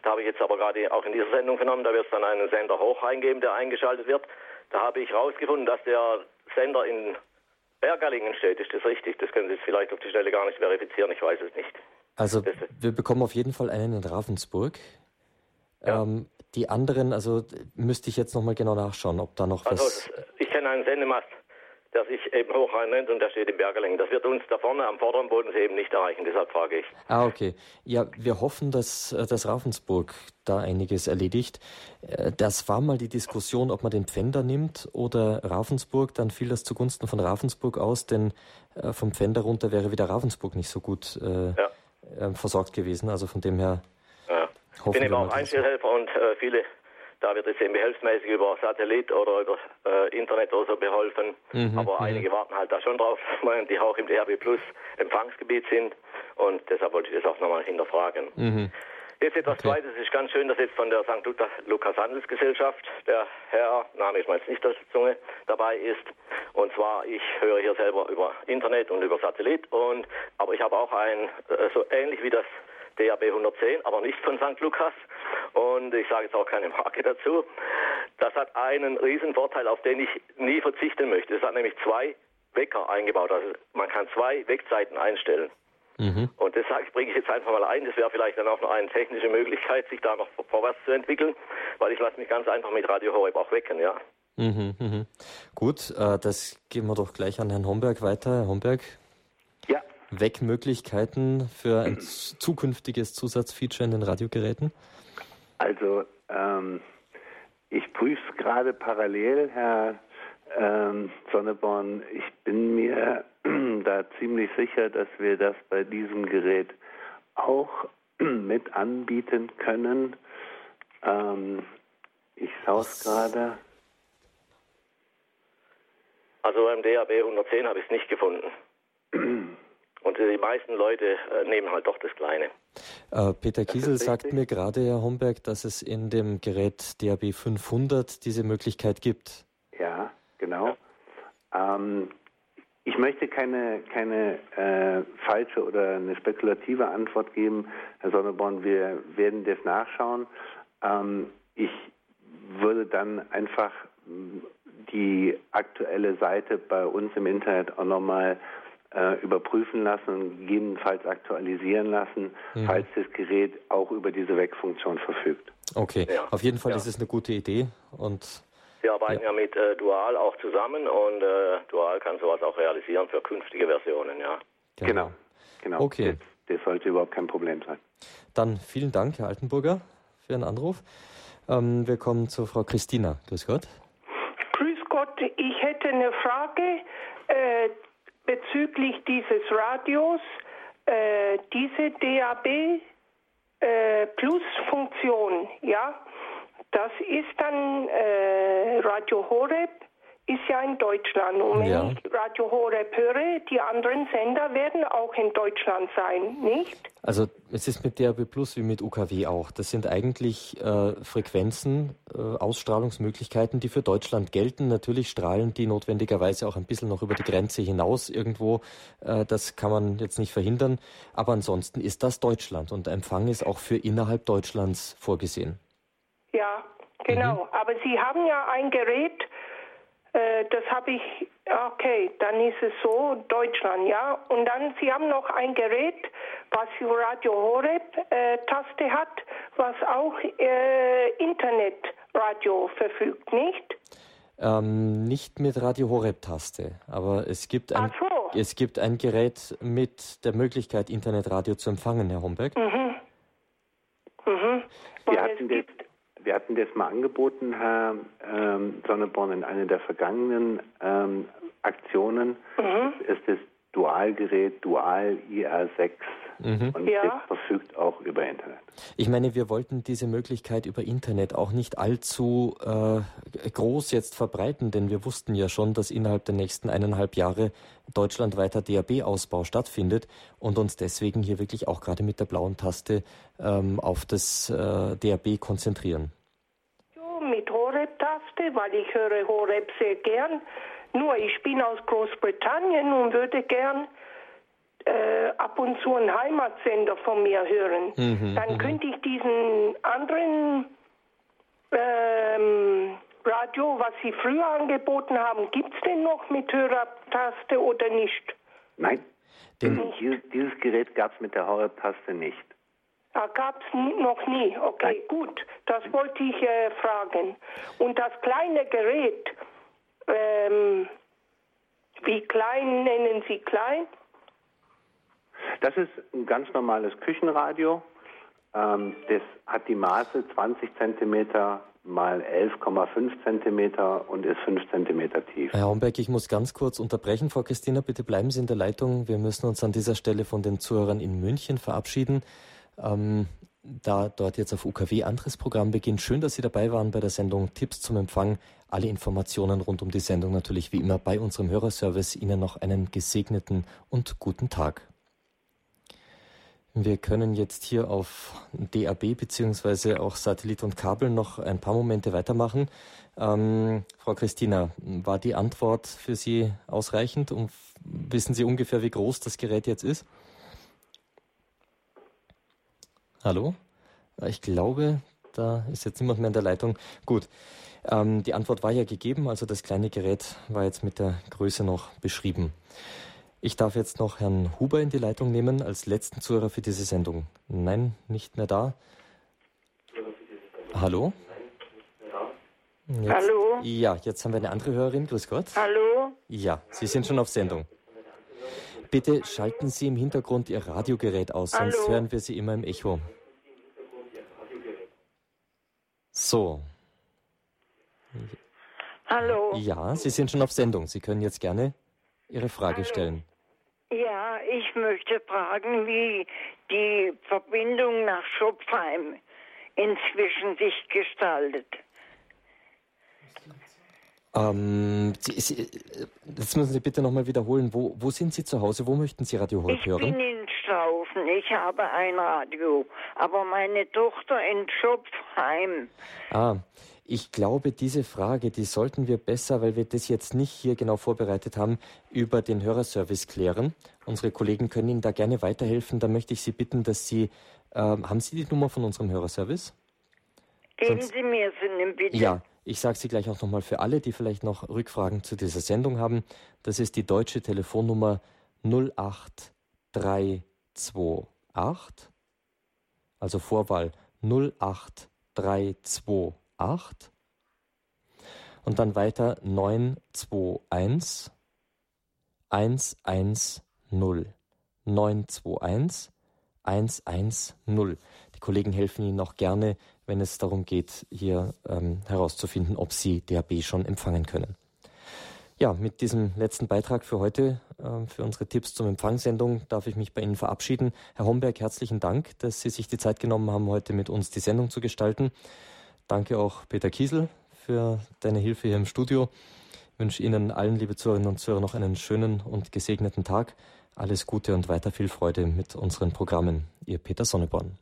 Da habe ich jetzt aber gerade auch in dieser Sendung vernommen, da wird es dann einen Sender hoch eingeben, der eingeschaltet wird. Da habe ich herausgefunden, dass der Sender in Bergalingen steht. Ist das richtig? Das können Sie jetzt vielleicht auf die Stelle gar nicht verifizieren. Ich weiß es nicht. Also das, wir bekommen auf jeden Fall einen in Ravensburg. Ja. Ähm, die anderen, also müsste ich jetzt nochmal genau nachschauen, ob da noch also, was... Ich kenne einen Sendemast, der sich eben Hochrhein nennt und der steht in Bergerlingen. Das wird uns da vorne am vorderen Bodensee eben nicht erreichen, deshalb frage ich. Ah, okay. Ja, wir hoffen, dass, äh, dass Ravensburg da einiges erledigt. Äh, das war mal die Diskussion, ob man den Pfänder nimmt oder Ravensburg. Dann fiel das zugunsten von Ravensburg aus, denn äh, vom Pfänder runter wäre wieder Ravensburg nicht so gut äh, ja. versorgt gewesen. Also von dem her. Ja. Ich bin eben auch Einzelhelfer und äh, viele da wird es eben behelfsmäßig über Satellit oder über äh, Internet oder so beholfen. Mhm, Aber einige warten halt da schon drauf, (laughs) die auch im DRB Plus Empfangsgebiet sind. Und deshalb wollte ich das auch nochmal hinterfragen. Mhm. Jetzt etwas okay. Zweites. Es ist ganz schön, dass jetzt von der St. Lukas Handelsgesellschaft der Herr, Name ist mir jetzt nicht aus der Zunge, dabei ist. Und zwar, ich höre hier selber über Internet und über Satellit. Und, aber ich habe auch ein, äh, so ähnlich wie das DAB 110, aber nicht von St. Lukas. Und ich sage jetzt auch keine Marke dazu. Das hat einen riesen Vorteil, auf den ich nie verzichten möchte. Es hat nämlich zwei Wecker eingebaut. Also man kann zwei Wegzeiten einstellen. Mhm. Und das bringe ich jetzt einfach mal ein. Das wäre vielleicht dann auch noch eine technische Möglichkeit, sich da noch vorwärts zu entwickeln, weil ich lasse mich ganz einfach mit Radio Horeb auch wecken, ja. Mhm, mhm. Gut, äh, das geben wir doch gleich an Herrn Homberg weiter. Herr Homberg, Wegmöglichkeiten für ein (clears throat) zukünftiges Zusatzfeature in den Radiogeräten? Also ähm, ich prüfe es gerade parallel, Herr ähm, Sonneborn. Ich bin mir (clears throat) da ziemlich sicher, dass wir das bei diesem Gerät auch (clears throat) mit anbieten können. Ähm, ich schaue es gerade. Also beim DAB 110 habe ich es nicht gefunden. Und die meisten Leute äh, nehmen halt doch das Kleine. Äh, Peter Kiesel sagt mir gerade, Herr Homberg, dass es in dem Gerät DAB 500 diese Möglichkeit gibt. Ja, genau. Ja. Ähm, ich möchte keine, keine äh, falsche oder eine spekulative Antwort geben, Herr Sonneborn. Wir werden das nachschauen. Ähm, ich würde dann einfach die aktuelle Seite bei uns im Internet auch nochmal äh, überprüfen lassen und gegebenenfalls aktualisieren lassen, mhm. falls das Gerät auch über diese Wegfunktion verfügt. Okay, ja. auf jeden Fall ja. ist es eine gute Idee und wir arbeiten ja, ja mit äh, Dual auch zusammen und äh, Dual kann sowas auch realisieren für künftige Versionen, ja. Genau, genau. Okay. Das, das, sollte überhaupt kein Problem sein. Dann vielen Dank, Herr Altenburger, für Ihren Anruf. Ähm, wir kommen zu Frau Christina. Grüß Gott. Grüß Gott, ich hätte eine Frage. Äh, bezüglich dieses Radios äh, diese DAB äh, Plus Funktion, ja, das ist dann äh, Radio Horeb ist ja in Deutschland. Und wenn ja. ich Radio Horeb höre, die anderen Sender werden auch in Deutschland sein, nicht? Also es ist mit DAB Plus wie mit UKW auch. Das sind eigentlich äh, Frequenzen, äh, Ausstrahlungsmöglichkeiten, die für Deutschland gelten. Natürlich strahlen die notwendigerweise auch ein bisschen noch über die Grenze hinaus irgendwo. Äh, das kann man jetzt nicht verhindern. Aber ansonsten ist das Deutschland und Empfang ist auch für innerhalb Deutschlands vorgesehen. Ja, genau. Mhm. Aber Sie haben ja ein Gerät, äh, das habe ich, okay, dann ist es so, Deutschland, ja. Und dann, Sie haben noch ein Gerät, was für Radio Horeb äh, Taste hat, was auch äh, Internetradio verfügt, nicht? Ähm, nicht mit Radio Horeb Taste, aber es gibt ein so. es gibt ein Gerät mit der Möglichkeit Internetradio zu empfangen, Herr Homberg. Mhm. Mhm. Wir hatten das, wir hatten das mal angeboten, Herr ähm, Sonneborn, in einer der vergangenen ähm, Aktionen. Mhm. Das ist das Dualgerät Dual IR6 mhm. und ja. das verfügt auch über Internet. Ich meine, wir wollten diese Möglichkeit über Internet auch nicht allzu äh, groß jetzt verbreiten, denn wir wussten ja schon, dass innerhalb der nächsten eineinhalb Jahre deutschlandweiter DAB-Ausbau stattfindet und uns deswegen hier wirklich auch gerade mit der blauen Taste ähm, auf das äh, DAB konzentrieren. mit Horeb-Taste, weil ich höre Horeb sehr gern. Nur ich bin aus Großbritannien und würde gern äh, ab und zu einen Heimatsender von mir hören. Mhm, Dann mhm. könnte ich diesen anderen ähm, Radio, was Sie früher angeboten haben, gibt es denn noch mit Hörertaste oder nicht? Nein, denn dieses, dieses Gerät gab es mit der Hörertaste nicht. Ah, gab es noch nie. Okay, Nein. gut. Das wollte ich äh, fragen. Und das kleine Gerät, ähm, wie klein nennen Sie klein? Das ist ein ganz normales Küchenradio. Ähm, das hat die Maße 20 cm mal 11,5 cm und ist 5 cm tief. Herr Homberg, ich muss ganz kurz unterbrechen. Frau Christina, bitte bleiben Sie in der Leitung. Wir müssen uns an dieser Stelle von den Zuhörern in München verabschieden. Ähm, da dort jetzt auf UKW anderes Programm beginnt. Schön, dass Sie dabei waren bei der Sendung Tipps zum Empfang. Alle Informationen rund um die Sendung natürlich wie immer bei unserem Hörerservice. Ihnen noch einen gesegneten und guten Tag. Wir können jetzt hier auf DAB beziehungsweise auch Satellit und Kabel noch ein paar Momente weitermachen. Ähm, Frau Christina, war die Antwort für Sie ausreichend? Und wissen Sie ungefähr, wie groß das Gerät jetzt ist? Hallo? Ich glaube, da ist jetzt niemand mehr in der Leitung. Gut. Ähm, die Antwort war ja gegeben, also das kleine Gerät war jetzt mit der Größe noch beschrieben. Ich darf jetzt noch Herrn Huber in die Leitung nehmen als letzten Zuhörer für diese Sendung. Nein, nicht mehr da. Hallo? Jetzt, Hallo? Ja, jetzt haben wir eine andere Hörerin. Grüß Gott. Hallo? Ja, Sie sind schon auf Sendung. Bitte schalten Sie im Hintergrund Ihr Radiogerät aus, sonst Hallo? hören wir Sie immer im Echo. So. Hallo. Ja, Sie sind schon auf Sendung. Sie können jetzt gerne Ihre Frage Hallo. stellen. Ja, ich möchte fragen, wie die Verbindung nach Schopfheim inzwischen sich gestaltet. Ähm, Sie, Sie, das müssen Sie bitte nochmal wiederholen. Wo, wo sind Sie zu Hause? Wo möchten Sie Radio Horeb hören? Ich bin in Straufen. Ich habe ein Radio. Aber meine Tochter in Schopfheim. Ah, ich glaube, diese Frage, die sollten wir besser, weil wir das jetzt nicht hier genau vorbereitet haben, über den Hörerservice klären. Unsere Kollegen können Ihnen da gerne weiterhelfen. Da möchte ich Sie bitten, dass Sie, äh, haben Sie die Nummer von unserem Hörerservice? Geben Sonst, Sie mir sie bitte. Ja, ich sage sie gleich auch nochmal für alle, die vielleicht noch Rückfragen zu dieser Sendung haben. Das ist die deutsche Telefonnummer 08328, also Vorwahl 08328 und dann weiter 921 110 921 110. Die Kollegen helfen Ihnen auch gerne wenn es darum geht, hier ähm, herauszufinden, ob Sie DAB schon empfangen können. Ja, mit diesem letzten Beitrag für heute, äh, für unsere Tipps zum Empfangssendung, darf ich mich bei Ihnen verabschieden. Herr Homberg, herzlichen Dank, dass Sie sich die Zeit genommen haben, heute mit uns die Sendung zu gestalten. Danke auch Peter Kiesel für deine Hilfe hier im Studio. wünsche Ihnen allen, liebe Zuhörerinnen und Zuhörer, noch einen schönen und gesegneten Tag. Alles Gute und weiter viel Freude mit unseren Programmen. Ihr Peter Sonneborn.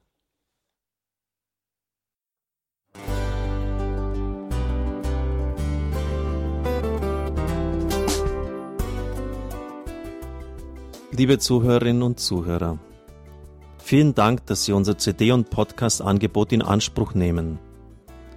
Liebe Zuhörerinnen und Zuhörer, vielen Dank, dass Sie unser CD- und Podcast-Angebot in Anspruch nehmen.